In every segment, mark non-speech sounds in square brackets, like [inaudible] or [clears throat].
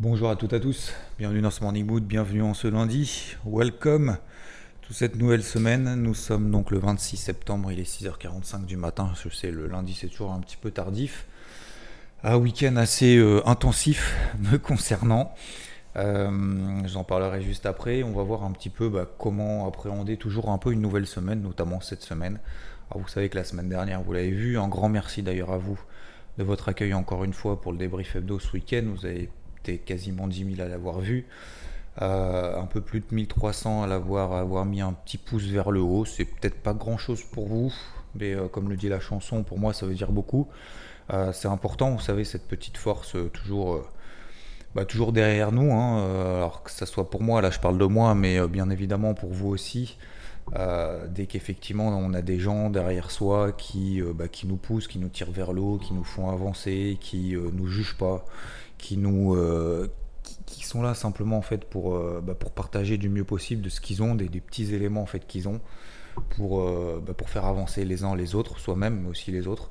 Bonjour à toutes et à tous, bienvenue dans ce Morning Mood, bienvenue en ce lundi, welcome toute cette nouvelle semaine. Nous sommes donc le 26 septembre, il est 6h45 du matin, je sais le lundi c'est toujours un petit peu tardif. Un week-end assez euh, intensif [laughs] me concernant. Euh, J'en parlerai juste après. On va voir un petit peu bah, comment appréhender toujours un peu une nouvelle semaine, notamment cette semaine. Alors vous savez que la semaine dernière, vous l'avez vu. Un grand merci d'ailleurs à vous de votre accueil encore une fois pour le débrief hebdo ce week-end. Vous avez quasiment 10 000 à l'avoir vu. Euh, un peu plus de 1300 à l'avoir avoir mis un petit pouce vers le haut. C'est peut-être pas grand chose pour vous, mais euh, comme le dit la chanson, pour moi ça veut dire beaucoup. Euh, c'est important, vous savez, cette petite force toujours, bah, toujours derrière nous. hein, alors que ça soit pour moi, là je parle de moi, mais bien évidemment pour vous aussi. Dès qu'effectivement on a des gens derrière soi qui, bah, qui nous poussent, qui nous tirent vers le haut, qui nous font avancer, qui nous jugent pas, qui nous euh, qui, sont là simplement en fait pour, euh, bah, pour partager du mieux possible de ce qu'ils ont, des, petits éléments en fait qu'ils ont pour, euh, bah, pour faire avancer les uns les autres, soi-même mais aussi les autres.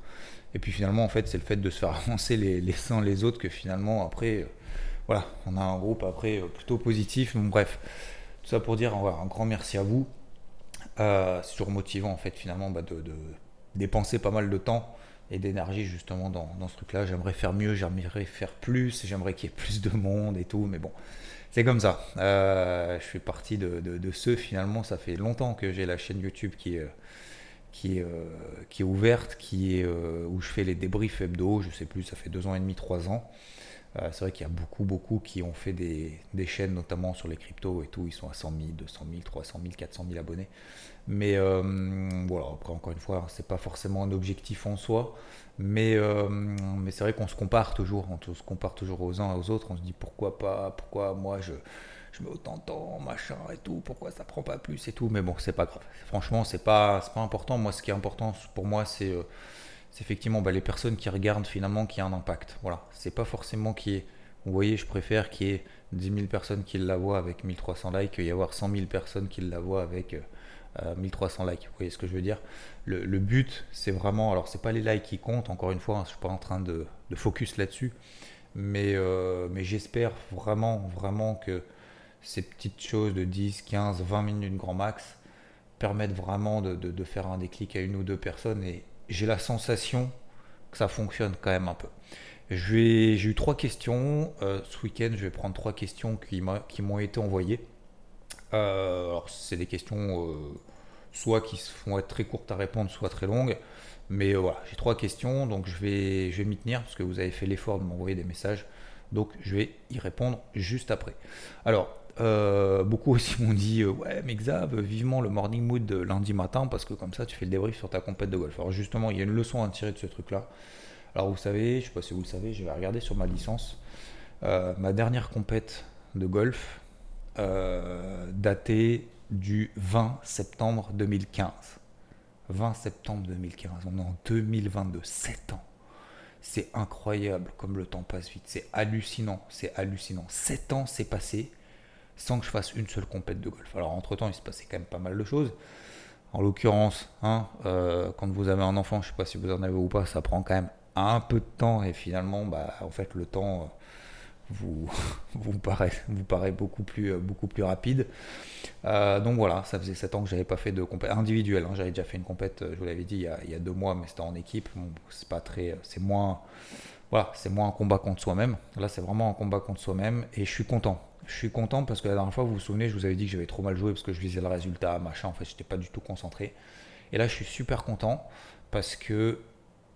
Et puis finalement en fait c'est le fait de se faire [laughs] avancer les, les uns les autres que finalement après voilà on a un groupe après plutôt positif. Donc, bref tout ça pour dire un grand merci à vous. C'est toujours motivant en fait finalement bah, de dépenser pas mal de temps et d'énergie justement dans, ce truc-là. J'aimerais faire mieux, j'aimerais faire plus, j'aimerais qu'il y ait plus de monde et tout, mais bon, c'est comme ça. Euh, je fais partie de, de, ceux finalement, ça fait longtemps que j'ai la chaîne YouTube qui est, qui est, euh, ouverte, qui est, euh, où je fais les débriefs hebdo, je sais plus, ça fait deux ans et demi, trois ans. C'est vrai qu'il y a beaucoup, beaucoup qui ont fait des, chaînes, notamment sur les cryptos et tout. Ils sont à 100 000, 200 000, 300 000, 400 000 abonnés. Mais euh, voilà, après, encore une fois, c'est pas forcément un objectif en soi. Mais, euh, mais c'est vrai qu'on se compare toujours. On se compare toujours aux uns et aux autres. On se dit pourquoi pas, pourquoi moi je, je mets autant de temps, machin et tout, pourquoi ça prend pas plus et tout. Mais bon, c'est pas grave. Franchement, c'est pas, pas important. Moi, ce qui est important pour moi, c'est. Euh, effectivement bah, les personnes qui regardent finalement qui a un impact. Voilà, c'est pas forcément qui est. Vous voyez, je préfère qu'il y ait 10 000 personnes qui la voient avec 1300 likes qu'il y avoir 100 000 personnes qui la voient avec euh, 1300 likes. Vous voyez ce que je veux dire le, but, c'est vraiment. Alors, c'est pas les likes qui comptent, encore une fois, hein, je suis pas en train de, de focus là-dessus. Mais, euh, mais j'espère vraiment, vraiment que ces petites choses de 10, 15, 20 minutes grand max permettent vraiment de, de, de faire un déclic à une ou deux personnes et j'ai la sensation que ça fonctionne quand même un peu. J'ai eu trois questions euh, ce week-end. Je vais prendre trois questions qui m'ont été envoyées. Euh, alors, c'est des questions euh, soit qui vont être très courtes à répondre, soit très longues. Mais euh, voilà, j'ai trois questions, donc je vais, m'y tenir parce que vous avez fait l'effort de m'envoyer des messages. Donc, je vais y répondre juste après. Alors, beaucoup aussi m'ont dit ouais mais Xav vivement le morning mood de lundi matin parce que comme ça tu fais le débrief sur ta compète de golf alors justement il y a une leçon à tirer de ce truc là alors vous savez je sais pas si vous le savez je vais regarder sur ma licence ma dernière compète de golf euh, datée du 20 septembre 2015 20 septembre 2015 on est en 2022 7 ans c'est incroyable comme le temps passe vite c'est hallucinant c'est hallucinant 7 ans c'est passé sans que je fasse une seule compète de golf. Alors entre temps, il se passait quand même pas mal de choses. En l'occurrence, hein, euh, quand vous avez un enfant, je sais pas si vous en avez ou pas, ça prend quand même un peu de temps et finalement, bah, en fait, le temps euh, vous, [laughs] vous, paraît, vous paraît beaucoup plus, euh, beaucoup plus rapide. Euh, donc voilà, ça faisait 7 ans que j'avais pas fait de compète individuelle. Hein. J'avais déjà fait une compète, je vous l'avais dit, il y, a, il deux mois, mais c'était en équipe. C'est pas très, c'est moins, voilà, c'est moins un combat contre soi-même. Là, c'est vraiment un combat contre soi-même et je suis content je suis content parce que la dernière fois, vous vous souvenez, je vous avais dit que j'avais trop mal joué parce que je visais le résultat, machin. En fait, j'étais pas du tout concentré. Et là, je suis super content parce que.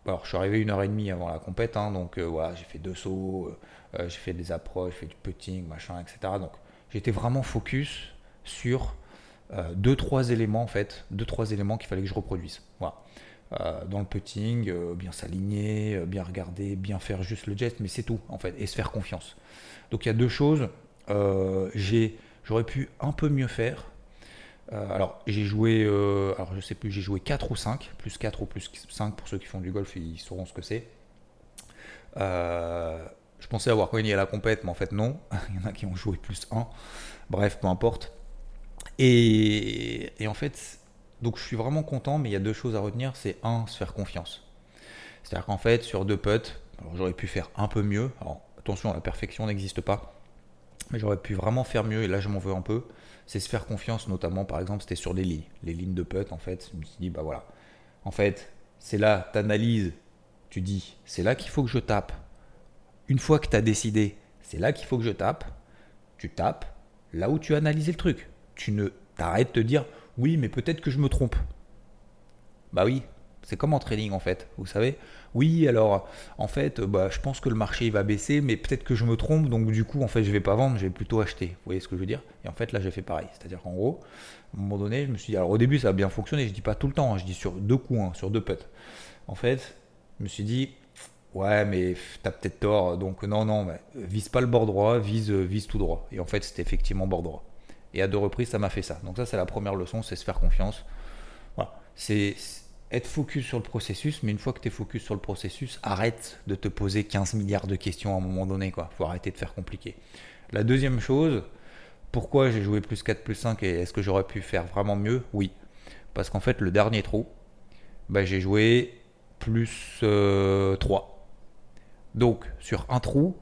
Alors, je suis arrivé une heure et demie avant la compète, hein, donc euh, voilà, j'ai fait deux sauts, euh, j'ai fait des approches, j'ai fait du putting, machin, etc. Donc, j'étais vraiment focus sur euh, deux, trois éléments, en fait, deux, trois éléments qu'il fallait que je reproduise. Voilà. euh, dans le putting, euh, bien s'aligner, euh, bien regarder, bien faire juste le geste, mais c'est tout en fait, et se faire confiance. Donc il y a deux choses. j'aurais pu un peu mieux faire. alors j'ai joué, alors je sais plus, j'ai joué 4 ou 5, plus 4 ou plus 5 pour ceux qui font du golf, ils sauront ce que c'est. Je pensais avoir gagné à la compète, mais en fait non. [laughs] il y en a qui ont joué plus 1. Bref, peu importe. Et, en fait, donc je suis vraiment content, mais il y a deux choses à retenir. C'est un, se faire confiance. C'est-à-dire qu'en fait, sur deux putts, j'aurais pu faire un peu mieux. Alors attention, la perfection n'existe pas. Mais j'aurais pu vraiment faire mieux, et là je m'en veux un peu. C'est se faire confiance, notamment par exemple, c'était sur des lignes. Les lignes de putt, en fait, je me suis dit, bah voilà. En fait, c'est là, tu analyses, tu dis, c'est là qu'il faut que je tape. Une fois que tu as décidé, c'est là qu'il faut que je tape, tu tapes là où tu as analysé le truc. Tu ne t'arrêtes de te dire, oui, mais peut-être que je me trompe. Bah oui, c'est comme en trading en fait, vous savez. Oui, alors en fait, bah, je pense que le marché va baisser, mais peut-être que je me trompe, donc du coup, en fait, je vais pas vendre, je vais plutôt acheter. Vous voyez ce que je veux dire? Et en fait, là, j'ai fait pareil. C'est-à-dire qu'en gros, à un moment donné, je me suis dit, alors au début, ça a bien fonctionné, je dis pas tout le temps, hein, je dis sur deux coups, hein, sur deux putts. En fait, je me suis dit, ouais, mais t'as peut-être tort, donc non, non, vise pas le bord droit, vise, vise tout droit. Et en fait, c'était effectivement bord droit. Et à deux reprises, ça m'a fait ça. Donc ça, c'est la première leçon, c'est se faire confiance. Voilà. C'est être focus sur le processus, mais une fois que tu es focus sur le processus, arrête de te poser 15 milliards de questions à un moment donné. Il faut arrêter de faire compliqué. La deuxième chose, pourquoi j'ai joué plus 4, plus 5 et est-ce que j'aurais pu faire vraiment mieux? Oui. Parce qu'en fait, le dernier trou, bah, j'ai joué plus 3. Euh, Donc, sur un trou,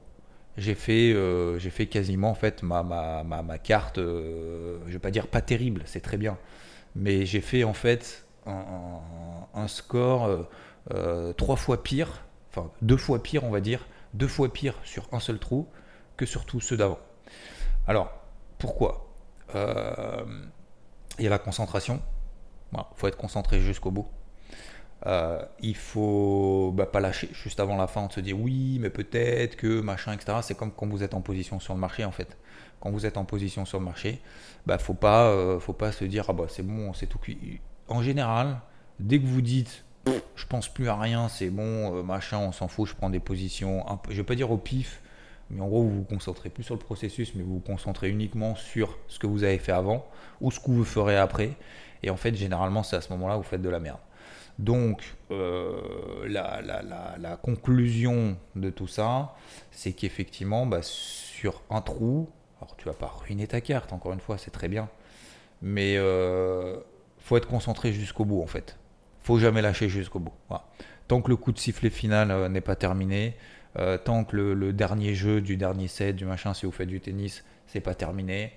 j'ai fait, euh, fait quasiment en fait ma, ma, ma, carte, euh, je vais pas dire pas terrible, c'est très bien, mais j'ai fait en fait un, score euh, trois fois pire, enfin deux fois pire on va dire, deux fois pire sur un seul trou que sur tous ceux d'avant. Alors pourquoi? Il y a la concentration, il faut être concentré jusqu'au bout. Euh, il faut bah, pas lâcher juste avant la fin, on se dit oui, mais peut-être que machin, etc. C'est comme quand vous êtes en position sur le marché en fait. Quand vous êtes en position sur le marché, bah faut pas, euh, faut pas se dire ah bah c'est bon, c'est tout cuit. En général, dès que vous dites je pense plus à rien, c'est bon, euh, machin, on s'en fout, je prends des positions, je vais pas dire au pif, mais en gros vous vous concentrez plus sur le processus, mais vous vous concentrez uniquement sur ce que vous avez fait avant ou ce que vous ferez après. Et en fait, généralement, c'est à ce moment-là où vous faites de la merde. Donc, euh, la, conclusion de tout ça, c'est qu'effectivement, bah, sur un trou, alors tu vas pas ruiner ta carte, encore une fois, c'est très bien, mais euh, faut être concentré jusqu'au bout en fait. Faut jamais lâcher jusqu'au bout. Tant que le coup de sifflet final euh, n'est pas terminé, euh, tant que le, dernier jeu du dernier set, du machin, si vous faites du tennis, c'est pas terminé.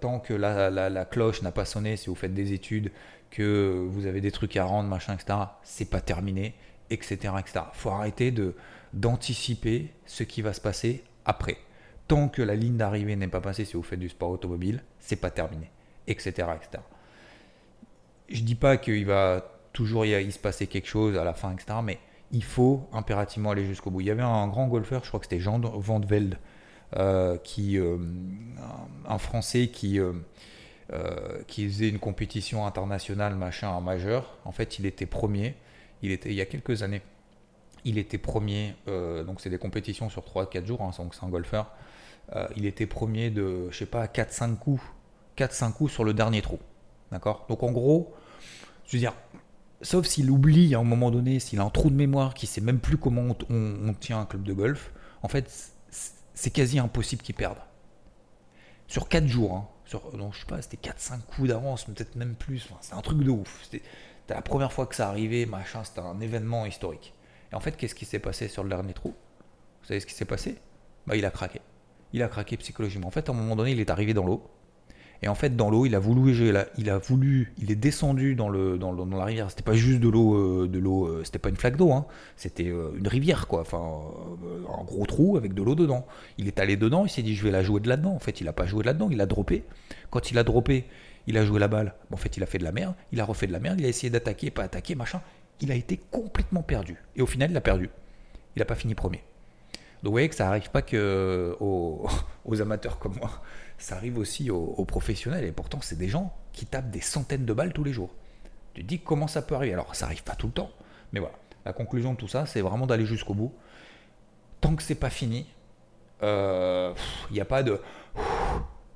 tant que la, cloche n'a pas sonné, si vous faites des études, que vous avez des trucs à rendre, machin, etc. C'est pas terminé, etc., etc. Faut arrêter de d'anticiper ce qui va se passer après. Tant que la ligne d'arrivée n'est pas passée, si vous faites du sport automobile, c'est pas terminé, etc., etc. Je dis pas qu'il va toujours y, se passer quelque chose à la fin, etc. Mais il faut impérativement aller jusqu'au bout. Il y avait un grand golfeur, je crois que c'était Jean Van Velde, euh, qui, euh, un Français qui euh, qui faisait une compétition internationale machin en majeur. En fait, il était premier. Il était il y a quelques années. Il était premier. Donc c'est des compétitions sur 3-4 jours. Hein, donc c'est un golfeur. Il était premier de, je sais pas, 4-5 coups. 4-5 coups sur le dernier trou. D'accord? Donc en gros, je veux dire, sauf s'il oublie à un moment donné, s'il a un trou de mémoire, qui sait même plus comment on, tient un club de golf, en fait, c'est quasi impossible qu'il perde. Sur 4 jours, hein, sur, non, je sais pas, c'était 4-5 coups d'avance, peut-être même plus. C'est un truc de ouf. C'était la première fois que ça arrivait, machin, c'était un événement historique. Et en fait, qu'est-ce qui s'est passé sur le dernier trou? Vous savez ce qui s'est passé? Bah, Il a craqué. Il a craqué psychologiquement. En fait, à un moment donné, il est arrivé dans l'eau. Et en fait, dans l'eau, il a voulu, il a voulu, il est descendu dans le, dans, la rivière. C'était pas juste de l'eau, euh, de l'eau, euh, c'était pas une flaque d'eau, hein. C'était euh, une rivière, quoi. Enfin, un gros trou avec de l'eau dedans. Il est allé dedans, il s'est dit, je vais la jouer de là-dedans. En fait, il a pas joué de là-dedans, il a droppé. Quand il a droppé, il a joué la balle. En fait, il a fait de la merde. Il a refait de la merde. Il a essayé d'attaquer, pas attaquer, machin. Il a été complètement perdu. Et au final, il a perdu. Il a pas fini premier. Donc vous voyez que ça arrive pas que aux, aux amateurs comme moi ça arrive aussi aux, professionnels, et pourtant c'est des gens qui tapent des centaines de balles tous les jours. Tu te dis comment ça peut arriver? Alors ça arrive pas tout le temps, mais voilà. La conclusion de tout ça, c'est vraiment d'aller jusqu'au bout. Tant que c'est pas fini, il euh, n'y a pas de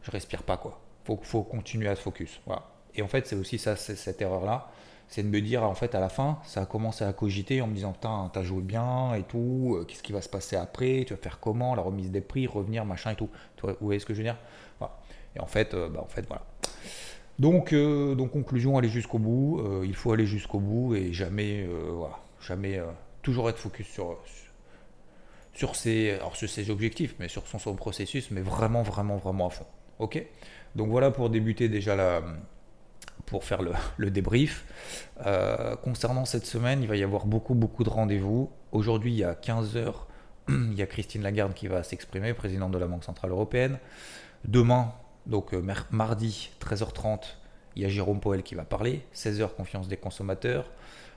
je respire pas quoi. Faut, faut continuer à se focus. Voilà. Et en fait, c'est aussi ça, cette erreur-là, c'est de me dire, en fait, à la fin, ça a commencé à cogiter en me disant, putain, t'as joué bien et tout, euh, qu'est-ce qui va se passer après, tu vas faire comment, la remise des prix, revenir, machin et tout. vous voyez ce que je veux dire? Voilà. Et en fait, euh, bah, en fait, voilà. Donc, donc conclusion, aller jusqu'au bout. il faut aller jusqu'au bout et jamais, voilà, jamais, toujours être focus sur, sur ses, alors sur ses objectifs, mais sur son, processus, mais vraiment, vraiment, vraiment à fond. Ok? Donc voilà pour débuter déjà la, pour faire le, débrief. Euh, concernant cette semaine, il va y avoir beaucoup, beaucoup de rendez-vous. Aujourd'hui, il y a 15h, [clears throat] il y a Christine Lagarde qui va s'exprimer, présidente de la Banque Centrale Européenne. Demain, donc euh, mardi, 13h30, il y a Jérôme Poel qui va parler. 16h, confiance des consommateurs.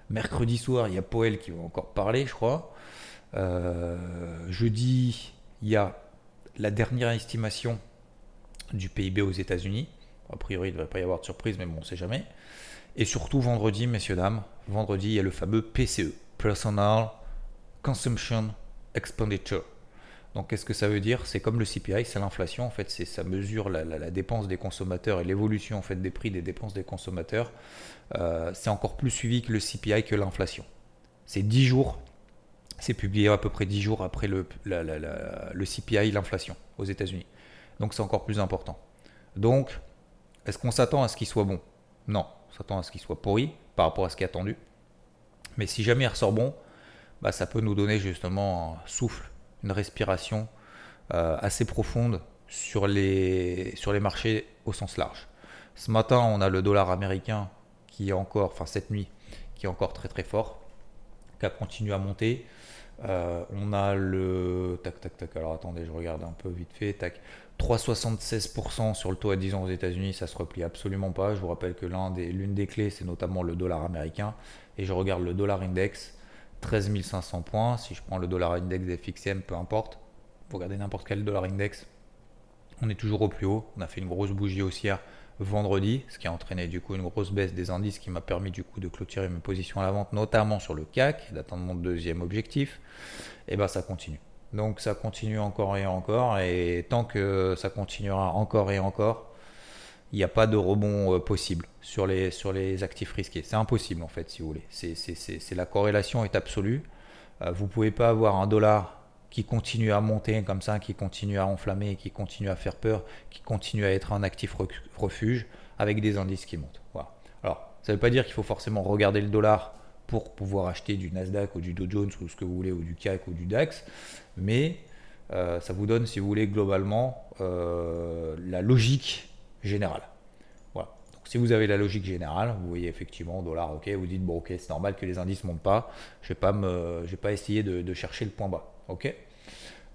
Mercredi soir, il y a Poel qui va encore parler, je crois. Euh, jeudi, il y a la dernière estimation du PIB aux États-Unis. A priori, il ne devrait pas y avoir de surprise, mais bon, on ne sait jamais. Et surtout, vendredi, messieurs, dames, vendredi, il y a le fameux PCE, Personal Consumption Expenditure. Donc, qu'est-ce que ça veut dire? C'est comme le CPI, c'est l'inflation. En fait, c'est ça mesure la, dépense des consommateurs et l'évolution en fait des prix des dépenses des consommateurs. Euh, c'est encore plus suivi que le CPI que l'inflation. C'est 10 jours c'est publié à peu près 10 jours après le, le CPI, l'inflation aux États-Unis. Donc c'est encore plus important. Donc, est-ce qu'on s'attend à ce qu'il soit bon? Non, on s'attend à ce qu'il soit pourri par rapport à ce qui est attendu. Mais si jamais il ressort bon, bah, ça peut nous donner justement un souffle, une respiration euh, assez profonde sur les, sur les marchés au sens large. Ce matin, on a le dollar américain qui est encore, enfin cette nuit, qui est encore très très fort, qui a continué à monter. Euh, on a le. Tac, tac, tac. Alors attendez, je regarde un peu vite fait. Tac. 3,76% sur le taux à 10 ans aux États-Unis, ça se replie absolument pas. Je vous rappelle que l'une des, clés, c'est notamment le dollar américain. Et je regarde le dollar index, 13 500 points. Si je prends le dollar index des FXM, peu importe. Vous regardez n'importe quel dollar index, on est toujours au plus haut. On a fait une grosse bougie haussière vendredi, ce qui a entraîné du coup une grosse baisse des indices qui m'a permis du coup de clôturer mes positions à la vente, notamment sur le CAC, d'atteindre mon deuxième objectif, et ben ça continue. Donc ça continue encore et encore, et tant que ça continuera encore et encore, il n'y a pas de rebond euh, possible sur les, sur les actifs risqués. C'est impossible en fait, si vous voulez. C'est la corrélation est absolue. Euh, vous ne pouvez pas avoir un dollar qui continue à monter comme ça, qui continue à enflammer, qui continue à faire peur, qui continue à être un actif refuge avec des indices qui montent. Voilà. Alors, ça ne veut pas dire qu'il faut forcément regarder le dollar pour pouvoir acheter du Nasdaq ou du Dow Jones ou ce que vous voulez, ou du CAC ou du DAX, mais euh, ça vous donne, si vous voulez, globalement euh, la logique générale. Voilà. Donc, si vous avez la logique générale, vous voyez effectivement dollar, ok, vous dites bon, ok, c'est normal que les indices montent pas, je vais, pas vais pas essayer de chercher le point bas. Ok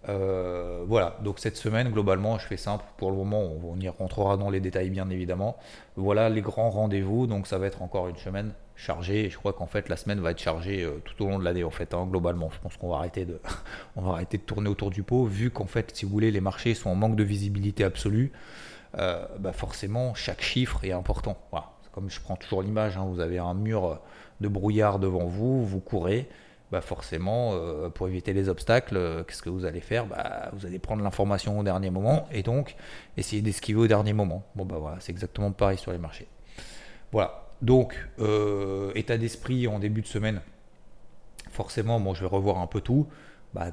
euh, voilà, donc cette semaine, globalement, je fais simple. Pour le moment, on, y rentrera dans les détails, bien évidemment. Voilà les grands rendez-vous. Donc, ça va être encore une semaine chargée. Et je crois qu'en fait, la semaine va être chargée euh, tout au long de l'année, en fait, hein, globalement. Je pense qu'on va arrêter de, [laughs] on va arrêter de tourner autour du pot, vu qu'en fait, si vous voulez, les marchés sont en manque de visibilité absolue. Euh, bah forcément, chaque chiffre est important. Voilà. Comme je prends toujours l'image, hein, vous avez un mur de brouillard devant vous, vous courez bah forcément, euh, pour éviter les obstacles, qu'est-ce que vous allez faire? Bah, Vous allez prendre l'information au dernier moment et donc essayer d'esquiver au dernier moment. Bon, bah voilà, c'est exactement pareil sur les marchés. Voilà, donc euh, état d'esprit en début de semaine, forcément, bon, je vais revoir un peu tout, bah,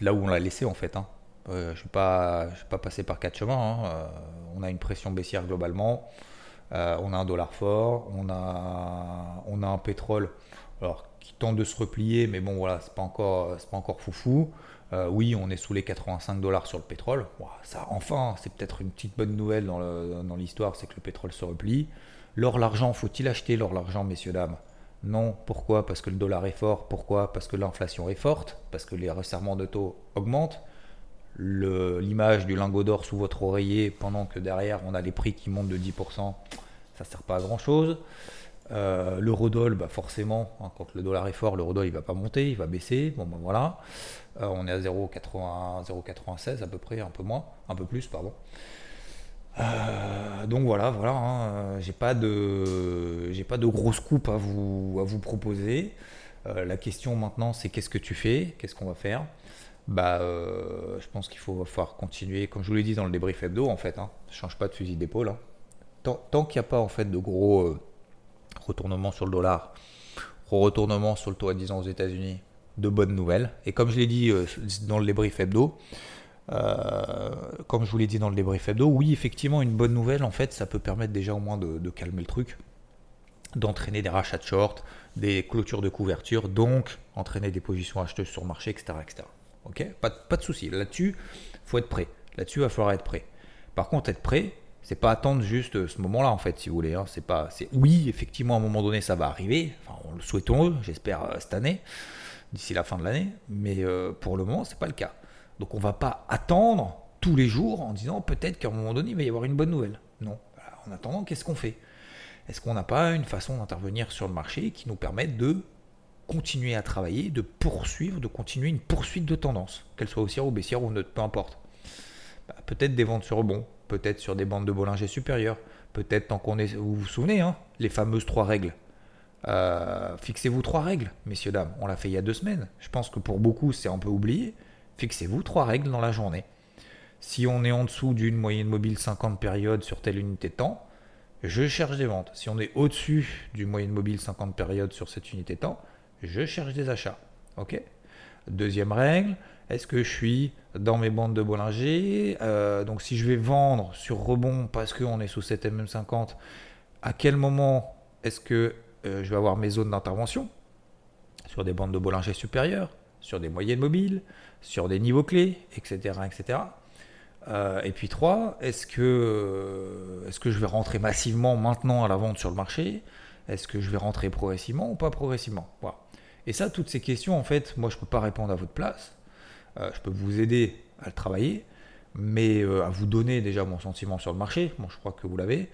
là où on l'a laissé en fait. Hein. je ne vais, pas passer par quatre chemins. Hein. on a une pression baissière globalement, on a un dollar fort, on a, un pétrole. Alors, qui tente de se replier, mais bon voilà, c'est pas encore, pas encore foufou. Euh, oui, on est sous les 85 dollars sur le pétrole. ça, enfin, c'est peut-être une petite bonne nouvelle dans l'histoire, c'est que le pétrole se replie. L'or, l'argent, faut-il acheter l'or, l'argent, messieurs dames? Non. Pourquoi? Parce que le dollar est fort. Pourquoi? Parce que l'inflation est forte. Parce que les resserrements de taux augmentent. L'image du lingot d'or sous votre oreiller pendant que derrière on a les prix qui montent de 10%, ça sert pas à grand chose. Euh, L'eurodoll, bah forcément, hein, quand le dollar est fort, l'eurodoll il va pas monter, il va baisser. Bon ben voilà, euh, on est à 0,96 à peu près, un peu moins, un peu plus, pardon. Euh, donc voilà, voilà, hein, j'ai pas de, j'ai pas de grosse coupe à vous, à vous proposer. Euh, la question maintenant, c'est qu'est-ce que tu fais, qu'est-ce qu'on va faire? Bah, euh, je pense qu'il faut falloir continuer, comme je vous l'ai dit dans le débrief hebdo, en fait, hein, change pas de fusil d'épaule. Hein. Tant, qu'il n'y a pas en fait de gros retournements sur le dollar, retournements sur le taux à 10 ans aux États-Unis, de bonnes nouvelles. Et comme je l'ai dit dans le débrief hebdo, euh, comme je vous l'ai dit dans le débrief hebdo, oui, effectivement, une bonne nouvelle, en fait, ça peut permettre déjà au moins de, calmer le truc, d'entraîner des rachats de short, des clôtures de couverture, donc entraîner des positions acheteuses sur marché, etc. etc. Ok? Pas, de souci. Là-dessus, faut être prêt. Là-dessus, il va falloir être prêt. Par contre, être prêt, c'est pas attendre juste ce moment-là, en fait, si vous voulez. Hein. C'est pas, c'est oui, effectivement, à un moment donné, ça va arriver. Enfin, on le souhaitons, j'espère euh, cette année, d'ici la fin de l'année. Mais euh, pour le moment, c'est pas le cas. Donc on ne va pas attendre tous les jours en disant peut-être qu'à un moment donné, il va y avoir une bonne nouvelle. Non. En attendant, qu'est-ce qu'on fait? Est-ce qu'on n'a pas une façon d'intervenir sur le marché qui nous permette de continuer à travailler, de poursuivre, de continuer une poursuite de tendance, qu'elle soit haussière ou baissière ou neutre, peu importe? Bah, peut-être des ventes sur rebond, peut-être sur des bandes de Bollinger supérieures, peut-être tant qu'on est. Vous vous souvenez, hein, les fameuses trois règles. Euh, fixez-vous trois règles, messieurs, dames. On l'a fait il y a deux semaines. Je pense que pour beaucoup, c'est un peu oublié. Fixez-vous trois règles dans la journée. Si on est en dessous d'une moyenne mobile 50 périodes sur telle unité de temps, je cherche des ventes. Si on est au-dessus d'une moyenne mobile 50 périodes sur cette unité de temps, je cherche des achats. Deuxième règle, est-ce que je suis dans mes bandes de Bollinger? Euh, Donc si je vais vendre sur rebond parce qu'on est sous cette MM50, à quel moment est-ce que euh, je vais avoir mes zones d'intervention? Sur des bandes de Bollinger supérieures, sur des moyennes mobiles, sur des niveaux clés, etc. etc. Euh, et puis 3, est-ce que, euh, est que je vais rentrer massivement maintenant à la vente sur le marché? Est-ce que je vais rentrer progressivement ou pas progressivement? Voilà. Et ça, toutes ces questions, en fait, moi, je ne peux pas répondre à votre place. Euh, je peux vous aider à le travailler, mais à vous donner déjà mon sentiment sur le marché. Bon, je crois que vous l'avez.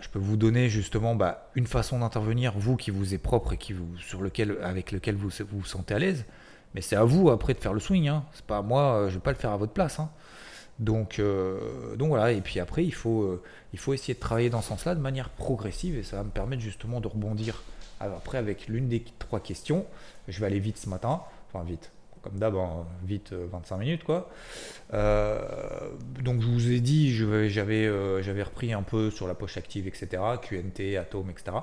je peux vous donner justement bah, une façon d'intervenir, vous, qui vous est propre et qui vous, sur lequel, avec lequel vous vous sentez à l'aise. Mais c'est à vous après de faire le swing. Hein. C'est pas à moi, euh, je vais pas le faire à votre place. Hein. Donc, euh, donc voilà, et puis après, il faut, euh, il faut essayer de travailler dans ce sens-là de manière progressive, et ça va me permettre justement de rebondir après avec l'une des trois questions. Je vais aller vite ce matin, enfin vite, comme d'hab, hein, vite 25 minutes quoi. donc je vous ai dit, j'avais repris un peu sur la poche active, etc., QNT, Atom, etc.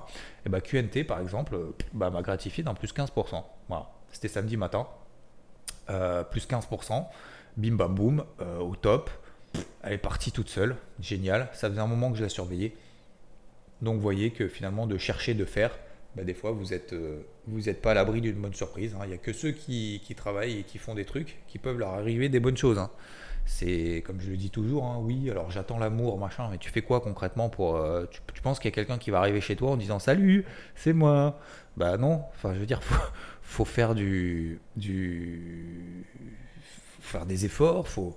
Et bah QNT par exemple, bah, m'a gratifié d'un plus 15%. Voilà, c'était samedi matin. Euh, plus 15%, bim bam boum, euh, au top. Elle est partie toute seule, génial. Ça faisait un moment que je la surveillais. Donc vous voyez que finalement de chercher, de faire, bah, des fois vous n'êtes euh, pas à l'abri d'une bonne surprise. Hein. Il n'y a que ceux qui, travaillent et qui font des trucs qui peuvent leur arriver des bonnes choses. Hein. C'est comme je le dis toujours, hein, oui, alors j'attends l'amour, machin, mais tu fais quoi concrètement pour. tu, penses qu'il y a quelqu'un qui va arriver chez toi en disant salut, c'est moi Bah non, enfin je veux dire, [laughs] faut, faut faire du, du faire des efforts, faut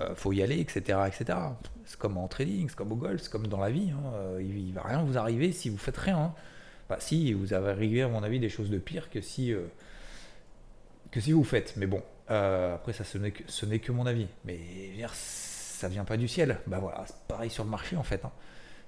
euh, faut y aller, etc., etc. C'est comme en trading, c'est comme au golf, c'est comme dans la vie. Hein. Euh, il, ne va rien vous arriver si vous faites rien. Hein. Bah, si, vous avez arrivé à mon avis des choses de pire que si euh, que si vous faites. Mais bon, après ça ce n'est que mon avis. Mais ça vient pas du ciel. Bah voilà, c'est pareil sur le marché en fait. Hein.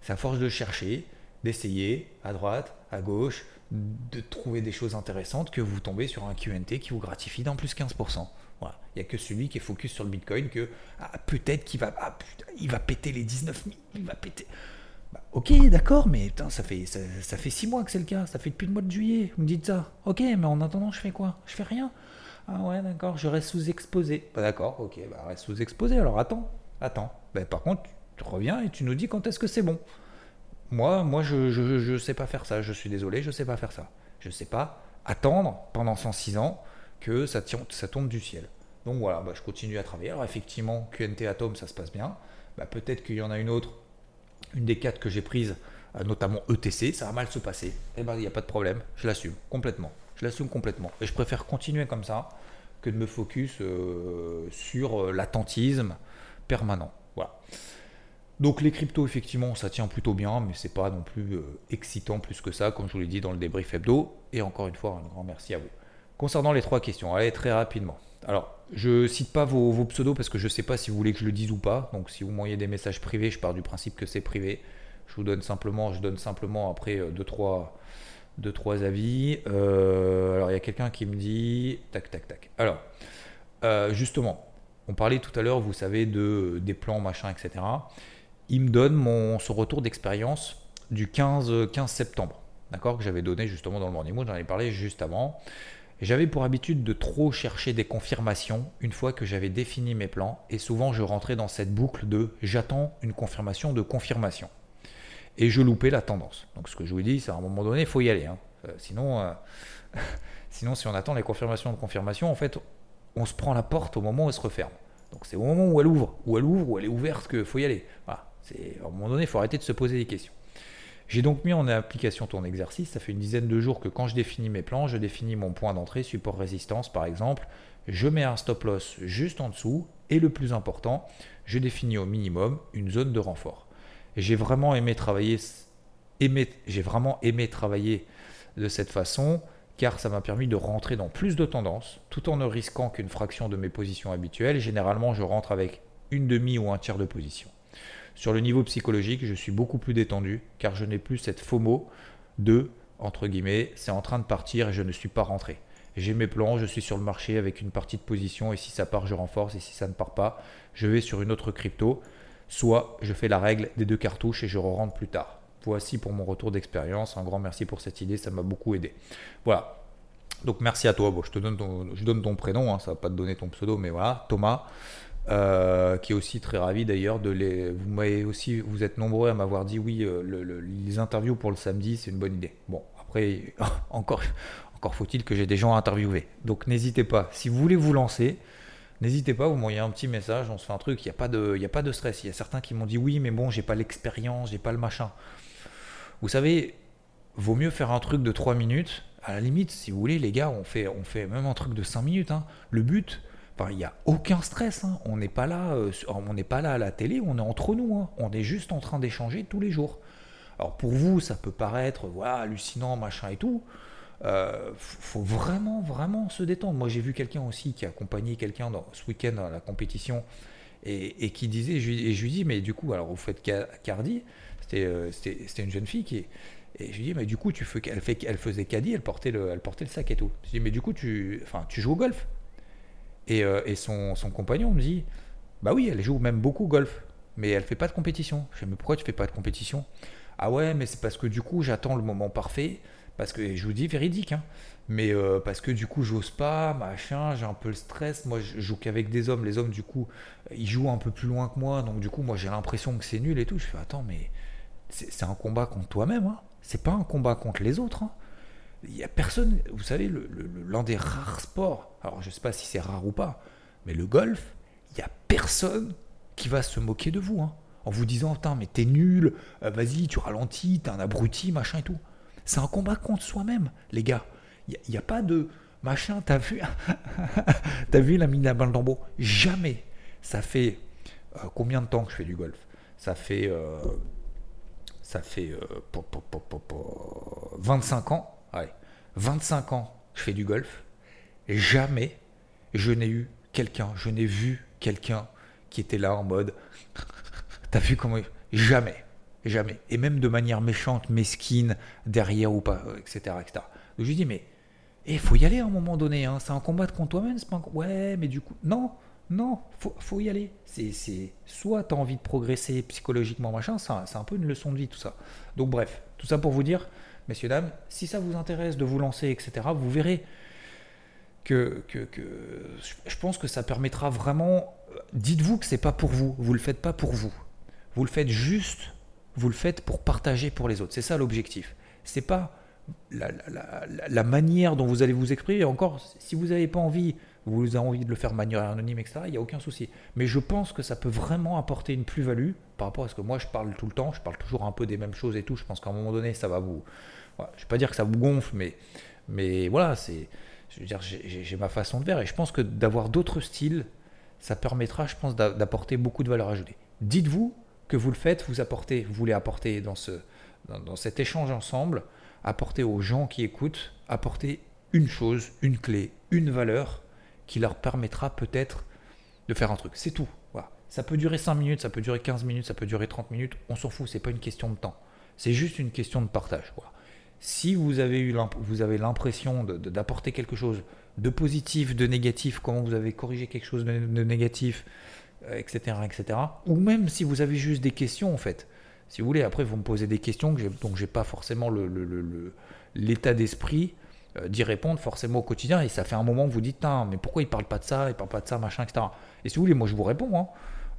C'est à force de chercher, d'essayer à droite, à gauche, de trouver des choses intéressantes que vous tombez sur un QNT qui vous gratifie d'un plus 15%. Voilà. Il n'y a que celui qui est focus sur le Bitcoin que ah, peut-être qu'il va, ah, va péter les 19 000, il va péter. Bah, ok, d'accord, mais ça fait ça, fait 6 mois que c'est le cas, ça fait depuis le mois de juillet, vous me dites ça. Ok, mais en attendant, je fais quoi? Je fais rien. Ah ouais, d'accord, je reste sous-exposé. Bah, d'accord, ok, bah reste sous-exposé, alors attends, attends. Bah, par contre, tu reviens et tu nous dis quand est-ce que c'est bon. Moi, moi je ne sais pas faire ça. Je suis désolé, je sais pas faire ça. Je sais pas attendre pendant 106 ans que ça, ça tombe du ciel. Donc voilà, bah, je continue à travailler. Alors effectivement, QNT Atom, ça se passe bien. Bah, peut-être qu'il y en a une autre, une des quatre que j'ai prises, euh, notamment ETC, ça va mal se passer. Eh ben, il n'y a pas de problème, je l'assume complètement. Je l'assume complètement. Et je préfère continuer comme ça que de me focus euh, sur euh, l'attentisme permanent. Voilà. Donc les cryptos, effectivement, ça tient plutôt bien, mais c'est pas non plus euh, excitant plus que ça, comme je vous l'ai dit dans le débrief hebdo. Et encore une fois, un grand merci à vous. Concernant les trois questions, allez très rapidement. Alors, je cite pas vos, pseudos parce que je sais pas si vous voulez que je le dise ou pas. Donc, si vous m'envoyez des messages privés, je pars du principe que c'est privé. Je vous donne simplement, je donne simplement après 2 deux, trois, deux, trois avis. alors, il y a quelqu'un qui me dit, tac, tac, tac. Alors, justement, on parlait tout à l'heure, vous savez, de, des plans, machin, etc. Il me donne mon, son retour d'expérience du 15, 15 septembre, d'accord, que j'avais donné justement dans le Morning Mood, j'en ai parlé juste avant. J'avais pour habitude de trop chercher des confirmations une fois que j'avais défini mes plans, et souvent je rentrais dans cette boucle de j'attends une confirmation de confirmation. Et je loupais la tendance. Donc ce que je vous dis, c'est à un moment donné, il faut y aller. Hein. Euh, sinon, euh, [laughs] sinon, si on attend les confirmations de confirmation, en fait, on se prend la porte au moment où elle se referme. Donc c'est au moment où elle ouvre, où elle ouvre, où elle est ouverte qu'il faut y aller. Voilà. À un moment donné, il faut arrêter de se poser des questions. J'ai donc mis en application ton exercice. Ça fait une dizaine de jours que quand je définis mes plans, je définis mon point d'entrée, support résistance par exemple. Je mets un stop loss juste en dessous. Et le plus important, je définis au minimum une zone de renfort. J'ai vraiment aimé travailler, j'ai vraiment aimé travailler de cette façon car ça m'a permis de rentrer dans plus de tendances tout en ne risquant qu'une fraction de mes positions habituelles. Généralement, je rentre avec une demi ou un tiers de position. Sur le niveau psychologique, je suis beaucoup plus détendu car je n'ai plus cette FOMO de, entre guillemets, c'est en train de partir et je ne suis pas rentré. J'ai mes plans, je suis sur le marché avec une partie de position et si ça part, je renforce et si ça ne part pas, je vais sur une autre crypto. Soit je fais la règle des deux cartouches et je re rentre plus tard. Voici pour mon retour d'expérience. Un grand merci pour cette idée, ça m'a beaucoup aidé. Voilà. Donc merci à toi. Je te donne ton, je donne ton prénom, hein, ça va pas te donner ton pseudo, mais voilà, Thomas. Euh, qui est aussi très ravi d'ailleurs de les. Vous m'avez aussi, vous êtes nombreux à m'avoir dit oui, euh, les interviews pour le samedi, c'est une bonne idée. Bon, après, [laughs] encore, encore faut-il que j'ai des gens à interviewer. Donc n'hésitez pas. Si vous voulez vous lancer, n'hésitez pas, vous m'envoyez un petit message, on se fait un truc. Il n'y a pas de, a pas de stress. Il y a certains qui m'ont dit oui, mais bon, j'ai pas l'expérience, j'ai pas le machin. Vous savez, vaut mieux faire un truc de 3 minutes. À la limite, si vous voulez, les gars, on fait, même un truc de 5 minutes. Hein. Le but, il n'y a aucun stress. Hein. On n'est pas là, euh, pas là à la télé, on est entre nous. Hein. On est juste en train d'échanger tous les jours. Alors pour vous, ça peut paraître voilà hallucinant, machin et tout. Euh, faut vraiment, vraiment se détendre. Moi, j'ai vu quelqu'un aussi qui a accompagné quelqu'un ce week-end à la compétition et, qui disait, et je lui dis, mais du coup, alors vous faites Cardi, euh, c'était une jeune fille qui. Et je lui dis, mais du coup, tu fais, elle, fait, elle faisait caddie, elle portait, le, elle portait le sac et tout. Je dis, mais du coup, tu, enfin, tu joues au golf? Et, euh, et son, son, compagnon me dit, bah oui, elle joue même beaucoup au golf, mais elle fait pas de compétition. Je dis, mais pourquoi tu fais pas de compétition? Ah ouais, mais c'est parce que du coup, j'attends le moment parfait. Parce que, je vous dis véridique, hein, mais euh, parce que du coup, j'ose pas, machin, j'ai un peu le stress. Moi, je joue qu'avec des hommes. Les hommes, du coup, ils jouent un peu plus loin que moi. Donc, du coup, moi, j'ai l'impression que c'est nul et tout. Je fais, attends, mais c'est un combat contre toi-même. Hein. C'est pas un combat contre les autres. Hein. Il y a personne. Vous savez, l'un des rares sports. Alors, je sais pas si c'est rare ou pas, mais le golf, il y a personne qui va se moquer de vous. En vous disant, putain, mais t'es nul, euh, vas-y, tu ralentis, t'es un abruti, machin et tout. C'est un combat contre soi-même, les gars. Il n'y a, pas de machin, t'as vu, [laughs] t'as vu la mine à balle d'embo Jamais. Ça fait euh, combien de temps que je fais du golf? Ça fait euh, ça fait 25 euh, ans, 25 ans que je fais du golf, jamais je n'ai eu quelqu'un, je n'ai vu quelqu'un qui était là en mode, [laughs] t'as vu comment, jamais, jamais, et même de manière méchante, mesquine, derrière ou pas, etc. etc. Donc je dis, mais il eh, faut y aller à un moment donné, hein. c'est un combat contre toi-même, c'est pas Ouais, mais du coup, non, non, faut, faut y aller. C'est, soit tu as envie de progresser psychologiquement, machin, c'est un peu une leçon de vie tout ça. Donc bref, tout ça pour vous dire, messieurs, dames, si ça vous intéresse de vous lancer, etc., vous verrez que, que, je pense que ça permettra vraiment. Dites-vous que c'est pas pour vous, vous le faites pas pour vous. Vous le faites juste, vous le faites pour partager pour les autres. C'est ça l'objectif. C'est pas la, la, manière dont vous allez vous exprimer. Encore, si vous n'avez pas envie vous avez envie de le faire de manière anonyme, etc., il n'y a aucun souci. Mais je pense que ça peut vraiment apporter une plus-value par rapport à ce que moi je parle tout le temps, je parle toujours un peu des mêmes choses et tout. Je pense qu'à un moment donné, ça va vous. je ne vais pas dire que ça vous gonfle, mais, mais voilà, c'est. Je veux dire, j'ai ma façon de faire et je pense que d'avoir d'autres styles, ça permettra, je pense, d'apporter beaucoup de valeur ajoutée. Dites-vous que vous le faites, vous apportez, vous voulez apporter dans, ce, dans, cet échange ensemble, apporter aux gens qui écoutent, apporter une chose, une clé, une valeur qui leur permettra peut-être de faire un truc. C'est tout. Voilà. Ça peut durer 5 minutes, ça peut durer 15 minutes, ça peut durer 30 minutes, on s'en fout, c'est pas une question de temps. C'est juste une question de partage. Si vous avez eu vous avez l'impression d'apporter quelque chose de positif, de négatif, comment vous avez corrigé quelque chose de, négatif, etc., euh, etc. Ou même si vous avez juste des questions en fait. Si vous voulez, après vous me posez des questions que donc j'ai pas forcément l'état d'esprit euh, d'y répondre forcément au quotidien. Et ça fait un moment que vous dites, mais pourquoi il parle pas de ça, il parle pas de ça, machin, etc. Et si vous voulez, moi je vous réponds. Hein.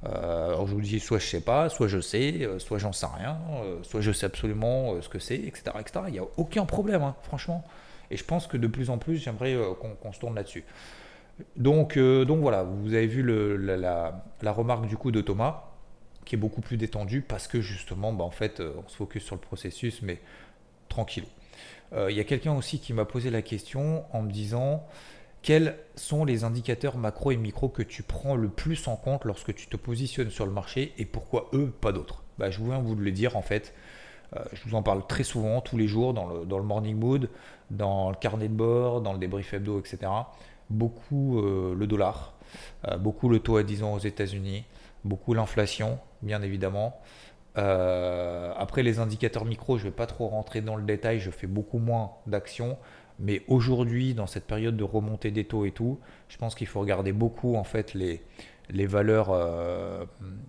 Euh, alors je vous dis soit je sais pas, soit je sais, soit j'en sais rien, soit je sais absolument ce que c'est, etc., etc. Il n'y a aucun problème, hein, franchement. Et je pense que de plus en plus, j'aimerais qu'on se tourne là-dessus. Donc, donc voilà, vous avez vu la, remarque du coup de Thomas, qui est beaucoup plus détendue parce que justement, bah, en fait, on se focus sur le processus, mais tranquille. Il y a quelqu'un aussi qui m'a posé la question en me disant quels sont les indicateurs macro et micro que tu prends le plus en compte lorsque tu te positionnes sur le marché et pourquoi eux, pas d'autres? Bah, Je viens vous le dire en fait. Euh, je vous en parle très souvent, tous les jours, dans le morning mood, dans le carnet de bord, dans le débrief hebdo, etc. Beaucoup euh, le dollar, euh, beaucoup le taux à 10 ans aux États-Unis, beaucoup l'inflation, bien évidemment. après les indicateurs micro, je ne vais pas trop rentrer dans le détail, je fais beaucoup moins d'actions. Mais aujourd'hui, dans cette période de remontée des taux et tout, je pense qu'il faut regarder beaucoup en fait les, les valeurs, euh,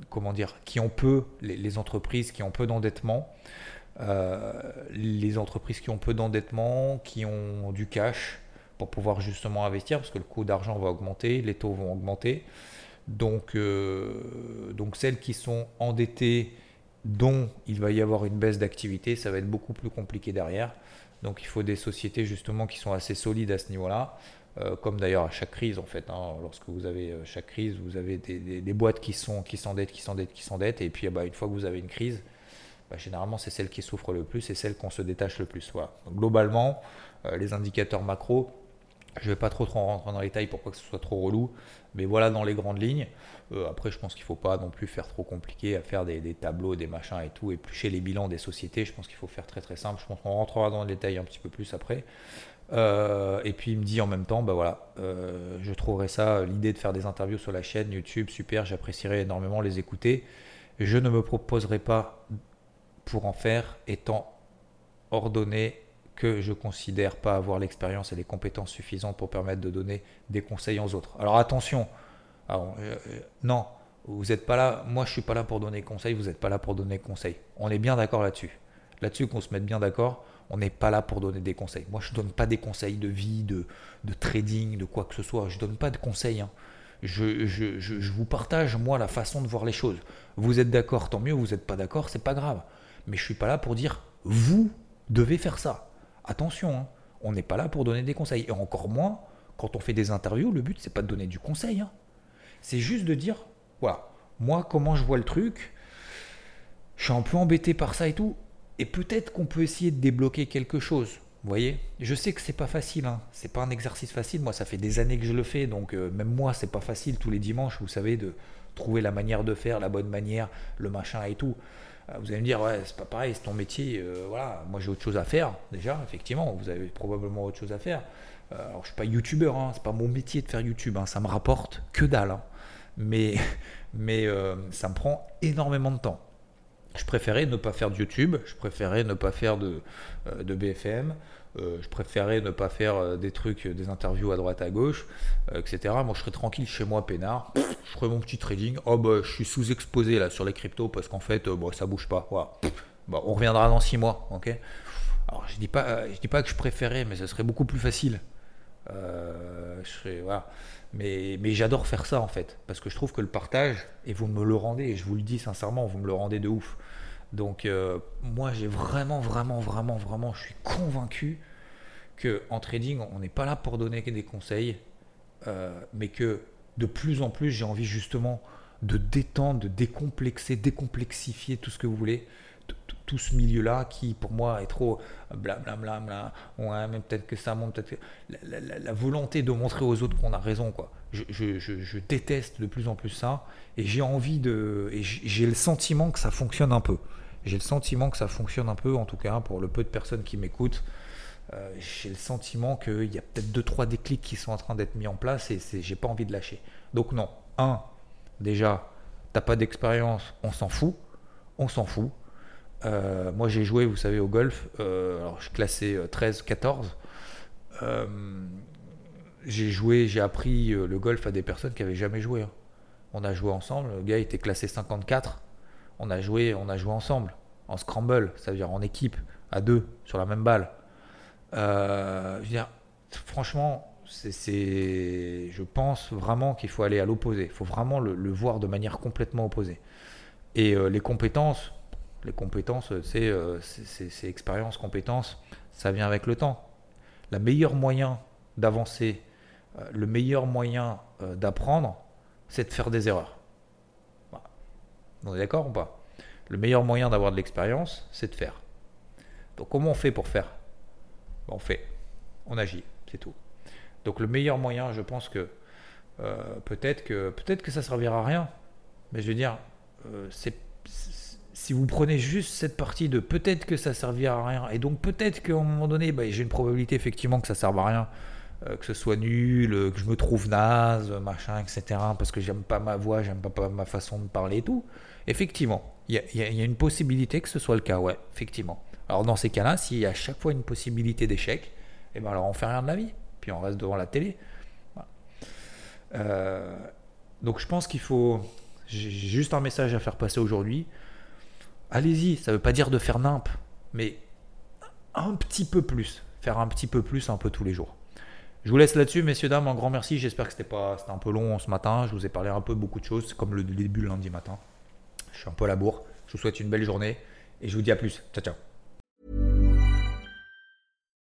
comment dire, qui ont peu, les, entreprises qui ont peu d'endettement, euh, les entreprises qui ont peu d'endettement, qui ont du cash pouvoir justement investir, parce que le coût d'argent va augmenter, les taux vont augmenter. Donc, euh, donc celles qui sont endettées, dont il va y avoir une baisse d'activité, ça va être beaucoup plus compliqué derrière. Donc il faut des sociétés justement qui sont assez solides à ce niveau-là. Euh, comme d'ailleurs à chaque crise en fait. Hein. lorsque vous avez euh, chaque crise, vous avez des, boîtes qui sont qui s'endettent, qui s'endettent, qui s'endettent, et puis bah, une fois que vous avez une crise, bah, généralement c'est celle qui souffre le plus et celle qu'on se détache le plus. Voilà. globalement, les indicateurs macro, je ne vais pas trop, rentrer dans les détails pour que ce soit trop relou, mais voilà dans les grandes lignes. Euh, après, je pense qu'il ne faut pas non plus faire trop compliqué à faire des, tableaux, des machins et tout, éplucher les bilans des sociétés. Je pense qu'il faut faire très très simple. Je pense qu'on rentrera dans les détails un petit peu plus après. Euh, et puis il me dit en même temps, bah voilà, euh, je trouverais ça, l'idée de faire des interviews sur la chaîne YouTube, super, j'apprécierais énormément les écouter. Je ne me proposerai pas pour en faire, étant ordonné que je considère pas avoir l'expérience et les compétences suffisantes pour permettre de donner des conseils aux autres. Alors attention, euh, euh, non, vous n'êtes pas là, moi je suis pas là pour donner conseils, vous n'êtes pas là pour donner conseils. On est bien d'accord là-dessus. Là-dessus qu'on se mette bien d'accord, on n'est pas là pour donner des conseils. Moi je ne donne pas des conseils de vie, de, de, trading, de quoi que ce soit. Je ne donne pas de conseils. Hein. Je, je, je, vous partage moi la façon de voir les choses. Vous êtes d'accord, tant mieux, vous n'êtes pas d'accord, c'est pas grave. Mais je suis pas là pour dire vous devez faire ça. Attention, hein, on n'est pas là pour donner des conseils. Et encore moins, quand on fait des interviews, le but, c'est pas de donner du conseil. Hein. C'est juste de dire, voilà, moi, comment je vois le truc, je suis un peu embêté par ça et tout. Et peut-être qu'on peut essayer de débloquer quelque chose. Vous voyez Je sais que c'est pas facile, hein. c'est pas un exercice facile. Moi, ça fait des années que je le fais, donc euh, même moi, c'est pas facile tous les dimanches, vous savez, de trouver la manière de faire, la bonne manière, le machin et tout. Euh, vous allez me dire, ouais, c'est pas pareil, c'est ton métier. Euh, voilà, moi j'ai autre chose à faire, déjà, effectivement. Vous avez probablement autre chose à faire. Euh, alors, je suis pas youtubeur, hein, c'est pas mon métier de faire YouTube, hein, ça me rapporte que dalle. Hein. Mais, [laughs] mais ça me prend énormément de temps. Je préférais ne pas faire de YouTube, je préférais ne pas faire de, de BFM, euh, je préférais ne pas faire euh, des trucs, des interviews à droite à gauche, euh, etc. Moi, je serais tranquille chez moi, peinard. Je ferais mon petit trading. Oh, bah, je suis sous-exposé là sur les cryptos parce qu'en fait, bah, ça bouge pas. Bah, on reviendra dans 6 mois. ok? Alors, je dis pas, je dis pas que je préférais, mais ça serait beaucoup plus facile. je serais, voilà. Mais, mais j'adore faire ça en fait, parce que je trouve que le partage, et vous me le rendez, et je vous le dis sincèrement, vous me le rendez de ouf. Donc euh, moi j'ai vraiment, vraiment, vraiment, vraiment, je suis convaincu que en trading, on n'est pas là pour donner des conseils, euh, mais que de plus en plus j'ai envie justement de détendre, de décomplexer, décomplexifier tout ce que vous voulez, tout ce milieu-là qui pour moi est trop blablabla, ouais, mais peut-être que ça monte, peut-être la, volonté de montrer aux autres qu'on a raison, quoi. Je, je, je, déteste de plus en plus ça et j'ai envie de, et j'ai le sentiment que ça fonctionne un peu. J'ai le sentiment que ça fonctionne un peu, en tout cas pour le peu de personnes qui m'écoutent. j'ai le sentiment qu'il y a peut-être deux trois déclics qui sont en train d'être mis en place et j'ai pas envie de lâcher. Donc non, un, déjà, t'as pas d'expérience, on s'en fout, on s'en fout. moi j'ai joué, vous savez, au golf, alors je suis classé 13-14 j'ai joué, j'ai appris euh, le golf à des personnes qui avaient jamais joué. Hein. On a joué ensemble. Le gars était classé 54. On a joué, on a joué ensemble en scramble, ça veut dire en équipe, à deux sur la même balle. Euh, franchement, c'est, je pense vraiment qu'il faut aller à l'opposé. Il faut vraiment le, voir de manière complètement opposée. Et euh, les compétences, les compétences, c'est, c'est expérience, compétences, ça vient avec le temps. La meilleure moyen d'avancer euh, le meilleur moyen euh, d'apprendre, c'est de faire des erreurs. On est d'accord ou pas? Le meilleur moyen d'avoir de l'expérience, c'est de faire. Donc comment on fait pour faire? On fait, on agit, c'est tout. Donc le meilleur moyen, je pense que euh, peut-être que peut-être que ça servira à rien, mais je veux dire, c'est si vous prenez juste cette partie de peut-être que ça servira à rien, et donc peut-être qu'à un moment donné, ben, j'ai une probabilité effectivement que ça ne serve à rien, euh, que ce soit nul, euh, que je me trouve naze, machin, etc., parce que j'aime pas ma voix, j'aime pas, ma façon de parler et tout, effectivement, il y, a, une possibilité que ce soit le cas, ouais, effectivement. Alors dans ces cas-là, s'il y a à chaque fois une possibilité d'échec, eh ben alors on fait rien de la vie, puis on reste devant la télé. Euh, donc je pense qu'il faut, j'ai juste un message à faire passer aujourd'hui. Allez-y, ça veut pas dire de faire nimp, mais un petit peu plus, faire un petit peu plus un peu tous les jours. Je vous laisse là-dessus, messieurs, dames, un grand merci. J'espère que c'était pas, un peu long ce matin. Je vous ai parlé un peu beaucoup de choses, comme le début lundi matin. Je suis un peu à la bourre. Je vous souhaite une belle journée et je vous dis à plus. Ciao, ciao.